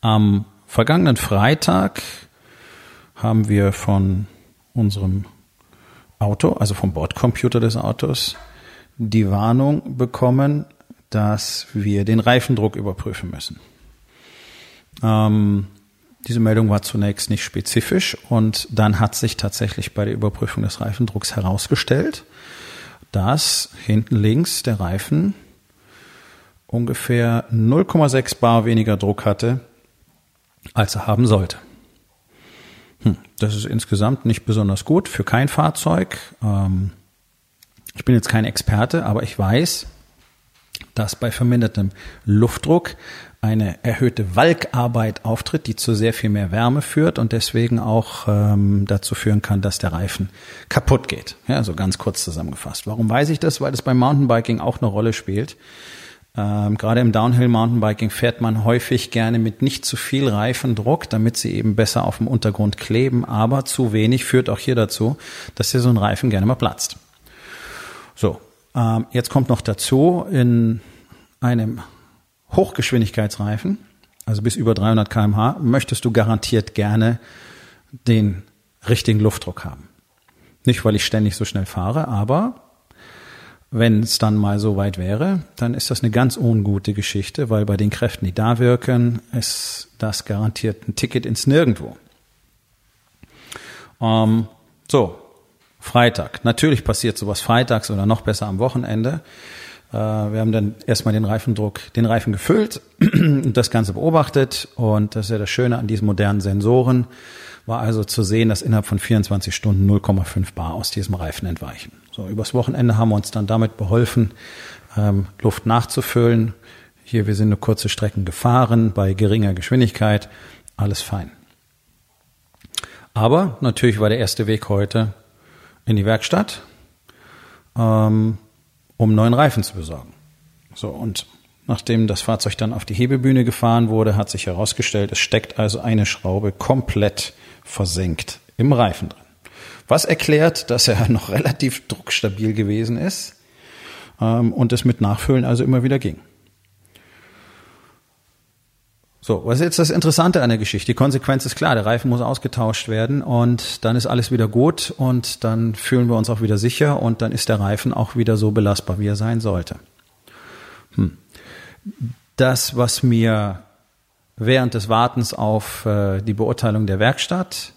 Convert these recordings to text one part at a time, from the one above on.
Am vergangenen Freitag haben wir von unserem Auto, also vom Bordcomputer des Autos, die Warnung bekommen, dass wir den Reifendruck überprüfen müssen. Ähm, diese Meldung war zunächst nicht spezifisch und dann hat sich tatsächlich bei der Überprüfung des Reifendrucks herausgestellt, dass hinten links der Reifen ungefähr 0,6 Bar weniger Druck hatte als er haben sollte. Hm, das ist insgesamt nicht besonders gut für kein Fahrzeug. Ähm, ich bin jetzt kein Experte, aber ich weiß, dass bei vermindertem Luftdruck eine erhöhte Walkarbeit auftritt, die zu sehr viel mehr Wärme führt und deswegen auch ähm, dazu führen kann, dass der Reifen kaputt geht. Ja, also ganz kurz zusammengefasst. Warum weiß ich das? Weil das beim Mountainbiking auch eine Rolle spielt. Ähm, gerade im Downhill Mountainbiking fährt man häufig gerne mit nicht zu viel Reifendruck, damit sie eben besser auf dem Untergrund kleben, aber zu wenig führt auch hier dazu, dass hier so ein Reifen gerne mal platzt. So, ähm, jetzt kommt noch dazu in einem Hochgeschwindigkeitsreifen, also bis über 300 kmh, möchtest du garantiert gerne den richtigen Luftdruck haben. Nicht, weil ich ständig so schnell fahre, aber wenn es dann mal so weit wäre, dann ist das eine ganz ungute Geschichte, weil bei den Kräften, die da wirken, ist das garantiert ein Ticket ins Nirgendwo. Ähm, so, Freitag. Natürlich passiert sowas freitags oder noch besser am Wochenende. Äh, wir haben dann erstmal den Reifendruck, den Reifen gefüllt und das Ganze beobachtet. Und das ist ja das Schöne an diesen modernen Sensoren. War also zu sehen, dass innerhalb von 24 Stunden 0,5 Bar aus diesem Reifen entweichen. So, übers Wochenende haben wir uns dann damit beholfen, ähm, Luft nachzufüllen. Hier, wir sind eine kurze Strecken gefahren bei geringer Geschwindigkeit. Alles fein. Aber natürlich war der erste Weg heute in die Werkstatt, ähm, um neuen Reifen zu besorgen. So, und nachdem das Fahrzeug dann auf die Hebebühne gefahren wurde, hat sich herausgestellt, es steckt also eine Schraube komplett versenkt im Reifen drin. Was erklärt, dass er noch relativ druckstabil gewesen ist ähm, und es mit Nachfüllen also immer wieder ging. So, was ist jetzt das Interessante an der Geschichte? Die Konsequenz ist klar, der Reifen muss ausgetauscht werden und dann ist alles wieder gut und dann fühlen wir uns auch wieder sicher und dann ist der Reifen auch wieder so belastbar, wie er sein sollte. Hm. Das, was mir während des Wartens auf äh, die Beurteilung der Werkstatt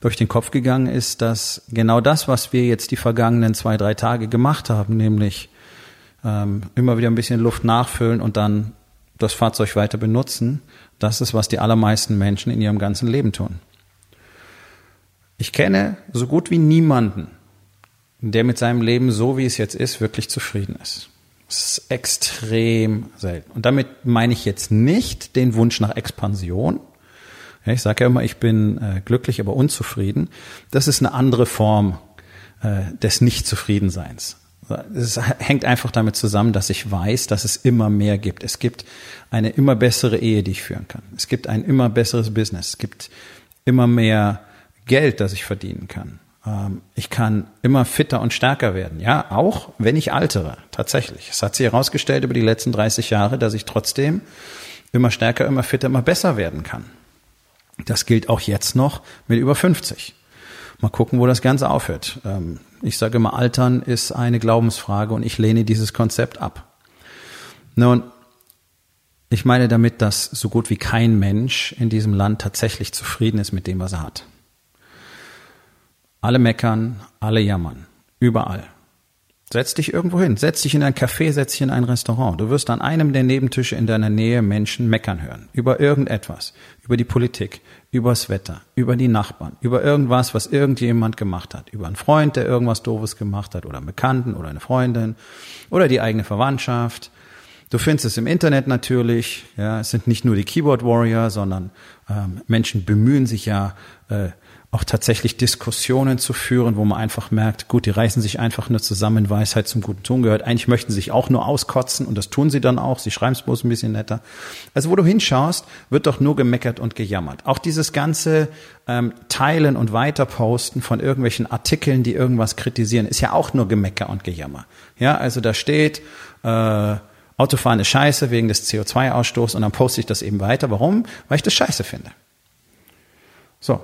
durch den Kopf gegangen ist, dass genau das, was wir jetzt die vergangenen zwei, drei Tage gemacht haben, nämlich ähm, immer wieder ein bisschen Luft nachfüllen und dann das Fahrzeug weiter benutzen, das ist, was die allermeisten Menschen in ihrem ganzen Leben tun. Ich kenne so gut wie niemanden, der mit seinem Leben so, wie es jetzt ist, wirklich zufrieden ist. Extrem selten. Und damit meine ich jetzt nicht den Wunsch nach Expansion, ich sage ja immer, ich bin äh, glücklich, aber unzufrieden. Das ist eine andere Form äh, des Nichtzufriedenseins. Es hängt einfach damit zusammen, dass ich weiß, dass es immer mehr gibt. Es gibt eine immer bessere Ehe, die ich führen kann. Es gibt ein immer besseres Business. Es gibt immer mehr Geld, das ich verdienen kann. Ähm, ich kann immer fitter und stärker werden. Ja, auch wenn ich altere. Tatsächlich. Es hat sich herausgestellt über die letzten 30 Jahre, dass ich trotzdem immer stärker, immer fitter, immer besser werden kann. Das gilt auch jetzt noch mit über 50. Mal gucken, wo das Ganze aufhört. Ähm, ich sage immer, Altern ist eine Glaubensfrage und ich lehne dieses Konzept ab. Nun, ich meine damit, dass so gut wie kein Mensch in diesem Land tatsächlich zufrieden ist mit dem, was er hat. Alle meckern, alle jammern, überall. Setz dich irgendwo hin, setz dich in ein Café, setz dich in ein Restaurant. Du wirst an einem der Nebentische in deiner Nähe Menschen meckern hören. Über irgendetwas. Über die Politik, übers Wetter, über die Nachbarn, über irgendwas, was irgendjemand gemacht hat. Über einen Freund, der irgendwas Doofes gemacht hat oder einen Bekannten oder eine Freundin oder die eigene Verwandtschaft. Du findest es im Internet natürlich. Ja, es sind nicht nur die Keyboard Warrior, sondern ähm, Menschen bemühen sich ja, äh, auch tatsächlich Diskussionen zu führen, wo man einfach merkt, gut, die reißen sich einfach nur zusammen, Weisheit zum guten Ton gehört. Eigentlich möchten sie sich auch nur auskotzen und das tun sie dann auch. Sie schreiben es bloß ein bisschen netter. Also wo du hinschaust, wird doch nur gemeckert und gejammert. Auch dieses ganze ähm, Teilen und Weiterposten von irgendwelchen Artikeln, die irgendwas kritisieren, ist ja auch nur Gemecker und Gejammer. Ja, also da steht, äh, Autofahren ist scheiße wegen des CO2-Ausstoßes und dann poste ich das eben weiter. Warum? Weil ich das scheiße finde. So,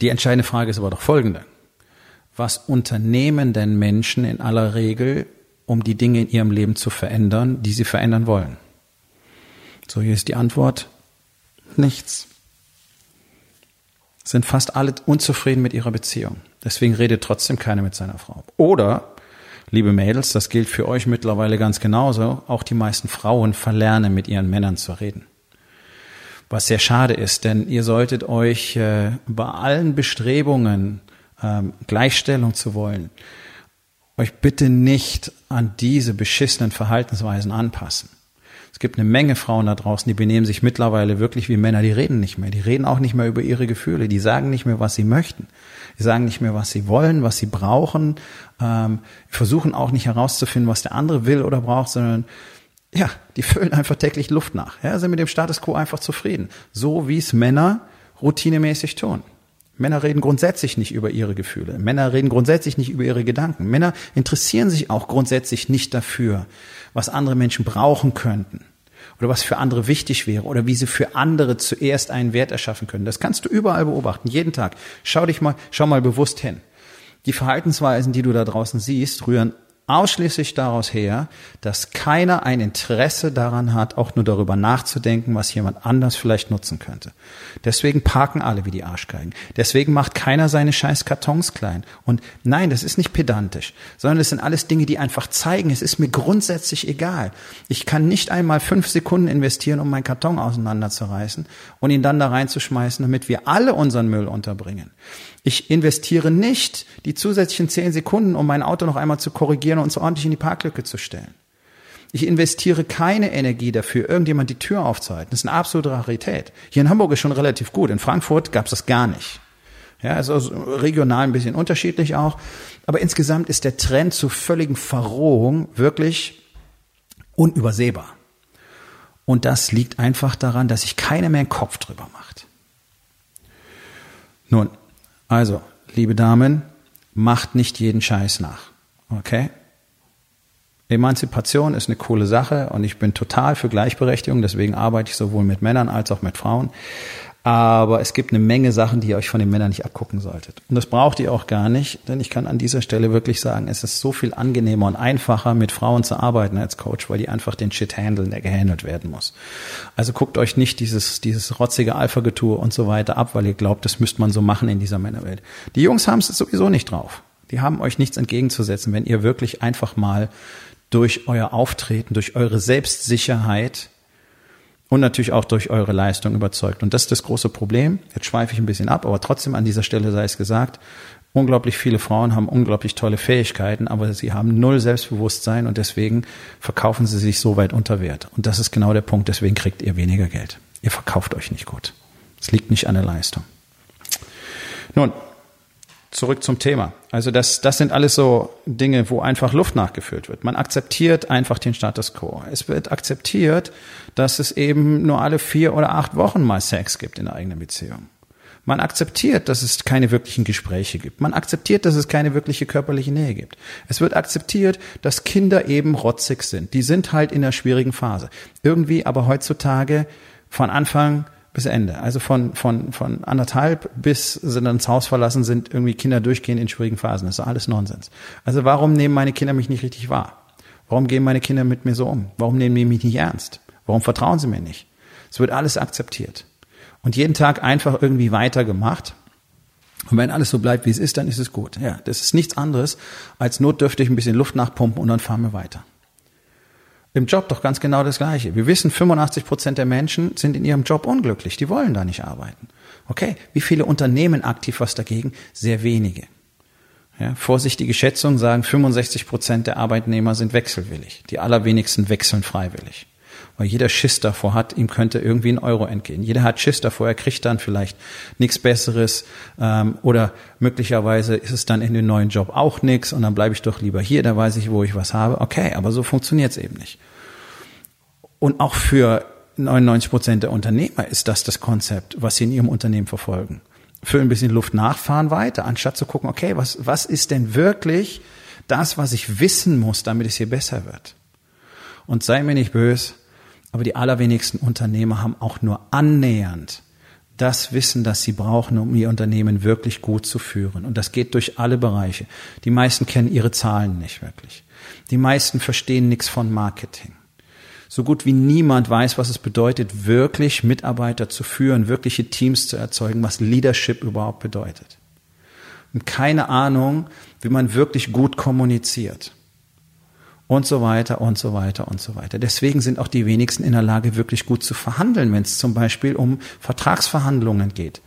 die entscheidende Frage ist aber doch folgende. Was unternehmen denn Menschen in aller Regel, um die Dinge in ihrem Leben zu verändern, die sie verändern wollen? So, hier ist die Antwort. Nichts. Sind fast alle unzufrieden mit ihrer Beziehung. Deswegen redet trotzdem keiner mit seiner Frau. Oder, liebe Mädels, das gilt für euch mittlerweile ganz genauso, auch die meisten Frauen verlernen mit ihren Männern zu reden was sehr schade ist, denn ihr solltet euch äh, bei allen Bestrebungen, ähm, Gleichstellung zu wollen, euch bitte nicht an diese beschissenen Verhaltensweisen anpassen. Es gibt eine Menge Frauen da draußen, die benehmen sich mittlerweile wirklich wie Männer, die reden nicht mehr. Die reden auch nicht mehr über ihre Gefühle, die sagen nicht mehr, was sie möchten. Die sagen nicht mehr, was sie wollen, was sie brauchen. Ähm, versuchen auch nicht herauszufinden, was der andere will oder braucht, sondern ja, die füllen einfach täglich Luft nach. Ja, sind mit dem Status quo einfach zufrieden. So wie es Männer routinemäßig tun. Männer reden grundsätzlich nicht über ihre Gefühle. Männer reden grundsätzlich nicht über ihre Gedanken. Männer interessieren sich auch grundsätzlich nicht dafür, was andere Menschen brauchen könnten oder was für andere wichtig wäre oder wie sie für andere zuerst einen Wert erschaffen können. Das kannst du überall beobachten, jeden Tag. Schau dich mal, schau mal bewusst hin. Die Verhaltensweisen, die du da draußen siehst, rühren ausschließlich daraus her, dass keiner ein Interesse daran hat, auch nur darüber nachzudenken, was jemand anders vielleicht nutzen könnte. Deswegen parken alle wie die Arschgeigen. Deswegen macht keiner seine scheiß Kartons klein. Und nein, das ist nicht pedantisch, sondern es sind alles Dinge, die einfach zeigen, es ist mir grundsätzlich egal. Ich kann nicht einmal fünf Sekunden investieren, um meinen Karton auseinanderzureißen und ihn dann da reinzuschmeißen, damit wir alle unseren Müll unterbringen. Ich investiere nicht die zusätzlichen zehn Sekunden, um mein Auto noch einmal zu korrigieren und uns ordentlich in die Parklücke zu stellen. Ich investiere keine Energie dafür, irgendjemand die Tür aufzuhalten. Das ist eine absolute Rarität. Hier in Hamburg ist schon relativ gut. In Frankfurt gab es das gar nicht. Ja, also regional ein bisschen unterschiedlich auch. Aber insgesamt ist der Trend zur völligen Verrohung wirklich unübersehbar. Und das liegt einfach daran, dass sich keiner mehr einen Kopf drüber macht. Nun, also, liebe Damen, macht nicht jeden Scheiß nach. Okay? Emanzipation ist eine coole Sache und ich bin total für Gleichberechtigung, deswegen arbeite ich sowohl mit Männern als auch mit Frauen. Aber es gibt eine Menge Sachen, die ihr euch von den Männern nicht abgucken solltet. Und das braucht ihr auch gar nicht, denn ich kann an dieser Stelle wirklich sagen, es ist so viel angenehmer und einfacher, mit Frauen zu arbeiten als Coach, weil die einfach den Shit handeln, der gehandelt werden muss. Also guckt euch nicht dieses, dieses rotzige Alpha-Getue und so weiter ab, weil ihr glaubt, das müsste man so machen in dieser Männerwelt. Die Jungs haben es sowieso nicht drauf. Die haben euch nichts entgegenzusetzen, wenn ihr wirklich einfach mal durch euer Auftreten, durch eure Selbstsicherheit und natürlich auch durch eure Leistung überzeugt. Und das ist das große Problem. Jetzt schweife ich ein bisschen ab, aber trotzdem an dieser Stelle sei es gesagt, unglaublich viele Frauen haben unglaublich tolle Fähigkeiten, aber sie haben null Selbstbewusstsein und deswegen verkaufen sie sich so weit unter Wert. Und das ist genau der Punkt, deswegen kriegt ihr weniger Geld. Ihr verkauft euch nicht gut. Es liegt nicht an der Leistung. Nun, zurück zum Thema. Also das, das sind alles so Dinge, wo einfach Luft nachgefüllt wird. Man akzeptiert einfach den Status quo. Es wird akzeptiert, dass es eben nur alle vier oder acht Wochen mal Sex gibt in der eigenen Beziehung. Man akzeptiert, dass es keine wirklichen Gespräche gibt. Man akzeptiert, dass es keine wirkliche körperliche Nähe gibt. Es wird akzeptiert, dass Kinder eben rotzig sind. Die sind halt in einer schwierigen Phase. Irgendwie aber heutzutage von Anfang bis Ende. Also von, von, von anderthalb bis sie dann das Haus verlassen, sind irgendwie Kinder durchgehend in schwierigen Phasen. Das ist alles Nonsens. Also warum nehmen meine Kinder mich nicht richtig wahr? Warum gehen meine Kinder mit mir so um? Warum nehmen die mich nicht ernst? Warum vertrauen sie mir nicht? Es wird alles akzeptiert. Und jeden Tag einfach irgendwie weitergemacht. Und wenn alles so bleibt, wie es ist, dann ist es gut. Ja, das ist nichts anderes als notdürftig ein bisschen Luft nachpumpen und dann fahren wir weiter. Im Job doch ganz genau das Gleiche. Wir wissen, 85 Prozent der Menschen sind in ihrem Job unglücklich. Die wollen da nicht arbeiten. Okay, wie viele Unternehmen aktiv was dagegen? Sehr wenige. Ja, vorsichtige Schätzungen sagen, 65 Prozent der Arbeitnehmer sind wechselwillig. Die allerwenigsten wechseln freiwillig weil jeder Schiss davor hat, ihm könnte irgendwie ein Euro entgehen. Jeder hat Schiss davor, er kriegt dann vielleicht nichts Besseres ähm, oder möglicherweise ist es dann in dem neuen Job auch nichts und dann bleibe ich doch lieber hier, da weiß ich, wo ich was habe. Okay, aber so funktioniert es eben nicht. Und auch für 99 Prozent der Unternehmer ist das das Konzept, was sie in ihrem Unternehmen verfolgen. Für ein bisschen Luft nachfahren weiter, anstatt zu gucken, okay, was, was ist denn wirklich das, was ich wissen muss, damit es hier besser wird? Und sei mir nicht böse, aber die allerwenigsten Unternehmer haben auch nur annähernd das Wissen, das sie brauchen, um ihr Unternehmen wirklich gut zu führen. Und das geht durch alle Bereiche. Die meisten kennen ihre Zahlen nicht wirklich. Die meisten verstehen nichts von Marketing. So gut wie niemand weiß, was es bedeutet, wirklich Mitarbeiter zu führen, wirkliche Teams zu erzeugen, was Leadership überhaupt bedeutet. Und keine Ahnung, wie man wirklich gut kommuniziert und so weiter und so weiter und so weiter. Deswegen sind auch die wenigsten in der Lage, wirklich gut zu verhandeln, wenn es zum Beispiel um Vertragsverhandlungen geht.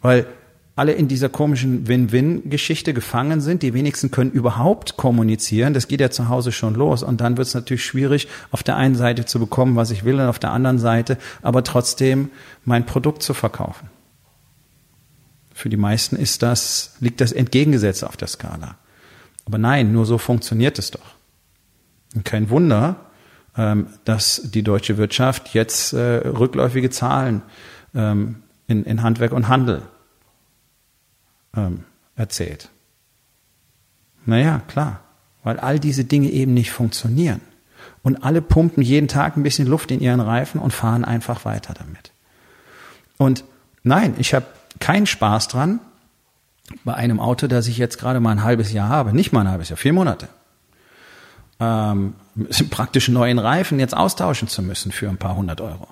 Weil alle in dieser komischen Win-Win-Geschichte gefangen sind. Die wenigsten können überhaupt kommunizieren. Das geht ja zu Hause schon los. Und dann wird es natürlich schwierig, auf der einen Seite zu bekommen, was ich will, und auf der anderen Seite aber trotzdem mein Produkt zu verkaufen. Für die meisten ist das, liegt das entgegengesetzt auf der Skala. Aber nein, nur so funktioniert es doch. Und kein Wunder, ähm, dass die deutsche Wirtschaft jetzt äh, rückläufige Zahlen ähm, in, in Handwerk und Handel ähm, erzählt. Naja, klar, weil all diese Dinge eben nicht funktionieren. Und alle pumpen jeden Tag ein bisschen Luft in ihren Reifen und fahren einfach weiter damit. Und nein, ich habe keinen Spaß dran, bei einem Auto, das ich jetzt gerade mal ein halbes Jahr habe, nicht mal ein halbes Jahr, vier Monate, ähm, praktisch neuen Reifen jetzt austauschen zu müssen für ein paar hundert Euro.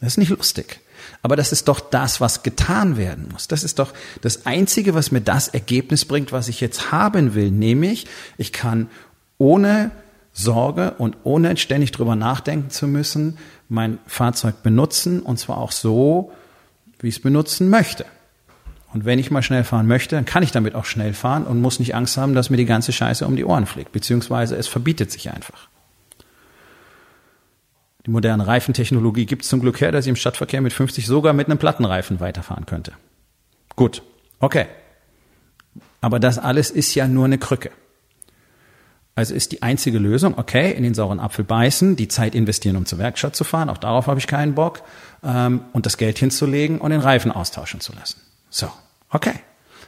Das ist nicht lustig. Aber das ist doch das, was getan werden muss. Das ist doch das Einzige, was mir das Ergebnis bringt, was ich jetzt haben will. Nämlich, ich kann ohne Sorge und ohne ständig drüber nachdenken zu müssen, mein Fahrzeug benutzen und zwar auch so, wie ich es benutzen möchte. Und wenn ich mal schnell fahren möchte, dann kann ich damit auch schnell fahren und muss nicht Angst haben, dass mir die ganze Scheiße um die Ohren fliegt. Beziehungsweise es verbietet sich einfach. Die moderne Reifentechnologie gibt es zum Glück her, dass ich im Stadtverkehr mit 50 sogar mit einem Plattenreifen weiterfahren könnte. Gut, okay. Aber das alles ist ja nur eine Krücke. Also ist die einzige Lösung, okay, in den sauren Apfel beißen, die Zeit investieren, um zur Werkstatt zu fahren, auch darauf habe ich keinen Bock, ähm, und das Geld hinzulegen und den Reifen austauschen zu lassen. So, okay.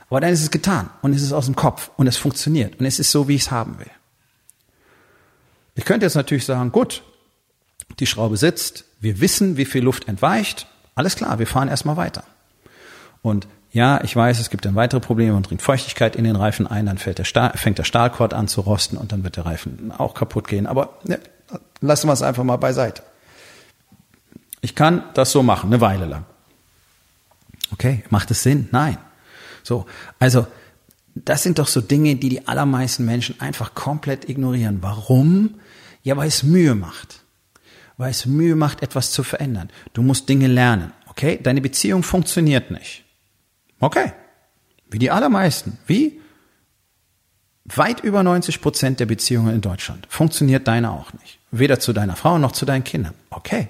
Aber dann ist es getan und es ist aus dem Kopf und es funktioniert und es ist so, wie ich es haben will. Ich könnte jetzt natürlich sagen, gut, die Schraube sitzt, wir wissen, wie viel Luft entweicht, alles klar, wir fahren erstmal weiter. Und ja, ich weiß, es gibt dann weitere Probleme und dringt Feuchtigkeit in den Reifen ein, dann fällt der Stahl, fängt der Stahlkord an zu rosten und dann wird der Reifen auch kaputt gehen. Aber ne, lassen wir es einfach mal beiseite. Ich kann das so machen, eine Weile lang. Okay, macht es Sinn? Nein. So, also das sind doch so Dinge, die die allermeisten Menschen einfach komplett ignorieren. Warum? Ja, weil es Mühe macht. Weil es Mühe macht, etwas zu verändern. Du musst Dinge lernen. Okay, deine Beziehung funktioniert nicht. Okay, wie die allermeisten. Wie? Weit über 90 Prozent der Beziehungen in Deutschland funktioniert deine auch nicht. Weder zu deiner Frau noch zu deinen Kindern. Okay,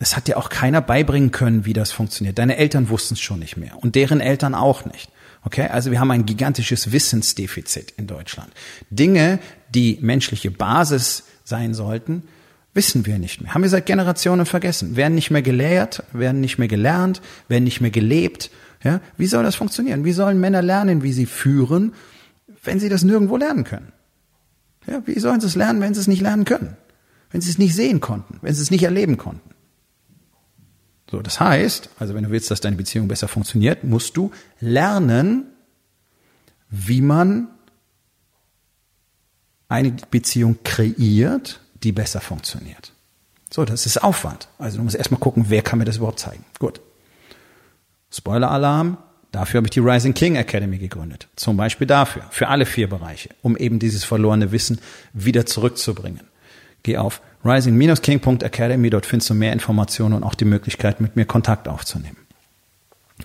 es hat dir auch keiner beibringen können, wie das funktioniert. Deine Eltern wussten es schon nicht mehr und deren Eltern auch nicht. Okay, also wir haben ein gigantisches Wissensdefizit in Deutschland. Dinge, die menschliche Basis sein sollten, wissen wir nicht mehr. Haben wir seit Generationen vergessen. Werden nicht mehr gelehrt, werden nicht mehr gelernt, werden nicht mehr gelebt. Ja, wie soll das funktionieren? Wie sollen Männer lernen, wie sie führen, wenn sie das nirgendwo lernen können? Ja, wie sollen sie es lernen, wenn sie es nicht lernen können? Wenn sie es nicht sehen konnten, wenn sie es nicht erleben konnten? So, das heißt, also wenn du willst, dass deine Beziehung besser funktioniert, musst du lernen, wie man eine Beziehung kreiert, die besser funktioniert. So, das ist Aufwand. Also du musst erstmal gucken, wer kann mir das überhaupt zeigen. Gut. Spoiler-Alarm, dafür habe ich die Rising King Academy gegründet. Zum Beispiel dafür, für alle vier Bereiche, um eben dieses verlorene Wissen wieder zurückzubringen. Geh auf rising-king.academy, dort findest du mehr Informationen und auch die Möglichkeit, mit mir Kontakt aufzunehmen.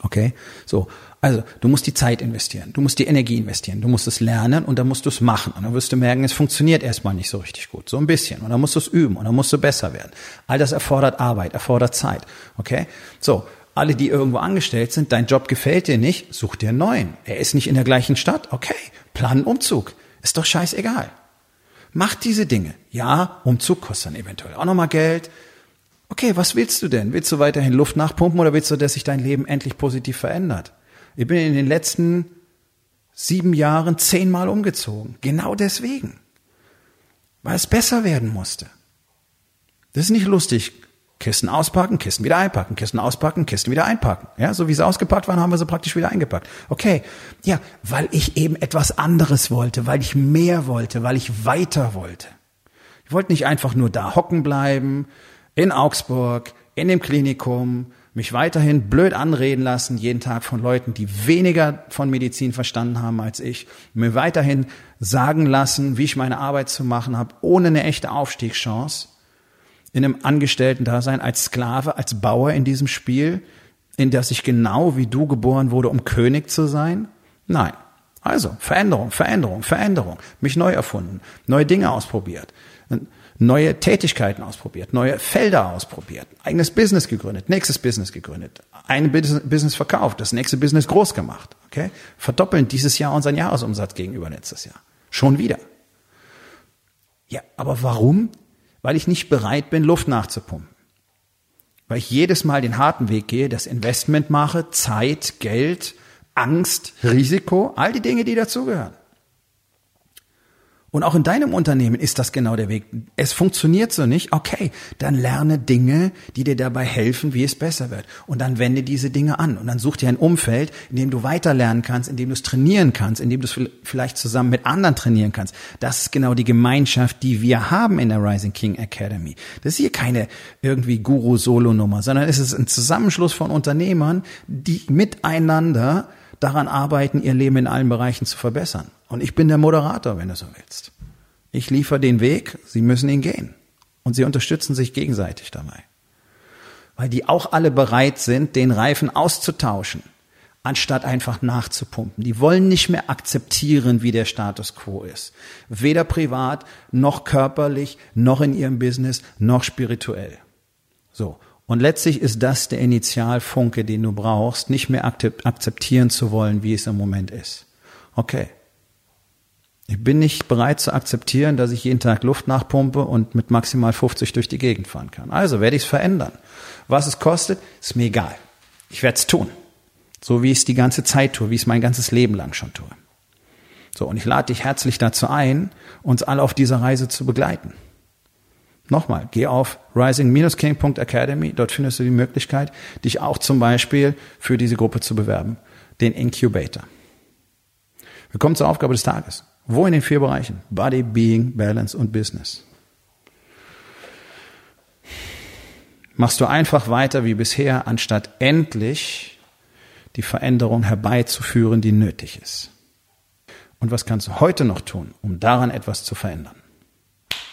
Okay? So. Also, du musst die Zeit investieren. Du musst die Energie investieren. Du musst es lernen und dann musst du es machen. Und dann wirst du merken, es funktioniert erstmal nicht so richtig gut. So ein bisschen. Und dann musst du es üben und dann musst du besser werden. All das erfordert Arbeit, erfordert Zeit. Okay? So. Alle, die irgendwo angestellt sind, dein Job gefällt dir nicht, such dir einen neuen. Er ist nicht in der gleichen Stadt. Okay. Plan einen Umzug. Ist doch scheißegal. Mach diese Dinge. Ja, Umzug kostet dann eventuell auch nochmal Geld okay, was willst du denn? Willst du weiterhin Luft nachpumpen oder willst du, dass sich dein Leben endlich positiv verändert? Ich bin in den letzten sieben Jahren zehnmal umgezogen. Genau deswegen. Weil es besser werden musste. Das ist nicht lustig. Kisten auspacken, Kisten wieder einpacken, Kisten auspacken, Kisten wieder einpacken. Ja, so wie sie ausgepackt waren, haben wir sie praktisch wieder eingepackt. Okay. Ja, weil ich eben etwas anderes wollte, weil ich mehr wollte, weil ich weiter wollte. Ich wollte nicht einfach nur da hocken bleiben, in Augsburg, in dem Klinikum, mich weiterhin blöd anreden lassen, jeden Tag von Leuten, die weniger von Medizin verstanden haben als ich, mir weiterhin sagen lassen, wie ich meine Arbeit zu machen habe, ohne eine echte Aufstiegschance, in einem Angestellten-Dasein, als Sklave, als Bauer in diesem Spiel, in das ich genau wie du geboren wurde, um König zu sein? Nein. Also, Veränderung, Veränderung, Veränderung, mich neu erfunden, neue Dinge ausprobiert neue Tätigkeiten ausprobiert, neue Felder ausprobiert, eigenes Business gegründet, nächstes Business gegründet, ein Business verkauft, das nächste Business groß gemacht. Okay? Verdoppeln dieses Jahr unseren Jahresumsatz gegenüber letztes Jahr. Schon wieder. Ja, aber warum? Weil ich nicht bereit bin, Luft nachzupumpen. Weil ich jedes Mal den harten Weg gehe, das Investment mache, Zeit, Geld, Angst, Risiko, all die Dinge, die dazugehören. Und auch in deinem Unternehmen ist das genau der Weg. Es funktioniert so nicht. Okay, dann lerne Dinge, die dir dabei helfen, wie es besser wird. Und dann wende diese Dinge an. Und dann such dir ein Umfeld, in dem du weiter lernen kannst, in dem du es trainieren kannst, in dem du es vielleicht zusammen mit anderen trainieren kannst. Das ist genau die Gemeinschaft, die wir haben in der Rising King Academy. Das ist hier keine irgendwie Guru-Solo-Nummer, sondern es ist ein Zusammenschluss von Unternehmern, die miteinander daran arbeiten, ihr Leben in allen Bereichen zu verbessern. Und ich bin der Moderator, wenn du so willst. Ich liefere den Weg, sie müssen ihn gehen. Und sie unterstützen sich gegenseitig dabei. Weil die auch alle bereit sind, den Reifen auszutauschen, anstatt einfach nachzupumpen. Die wollen nicht mehr akzeptieren, wie der Status quo ist. Weder privat, noch körperlich, noch in ihrem Business, noch spirituell. So. Und letztlich ist das der Initialfunke, den du brauchst, nicht mehr akzeptieren zu wollen, wie es im Moment ist. Okay. Ich bin nicht bereit zu akzeptieren, dass ich jeden Tag Luft nachpumpe und mit maximal 50 durch die Gegend fahren kann. Also werde ich es verändern. Was es kostet, ist mir egal. Ich werde es tun. So wie ich es die ganze Zeit tue, wie ich es mein ganzes Leben lang schon tue. So, und ich lade dich herzlich dazu ein, uns alle auf dieser Reise zu begleiten. Nochmal, geh auf rising-king.academy, dort findest du die Möglichkeit, dich auch zum Beispiel für diese Gruppe zu bewerben, den Incubator. Wir kommen zur Aufgabe des Tages. Wo in den vier Bereichen? Body, Being, Balance und Business. Machst du einfach weiter wie bisher, anstatt endlich die Veränderung herbeizuführen, die nötig ist. Und was kannst du heute noch tun, um daran etwas zu verändern?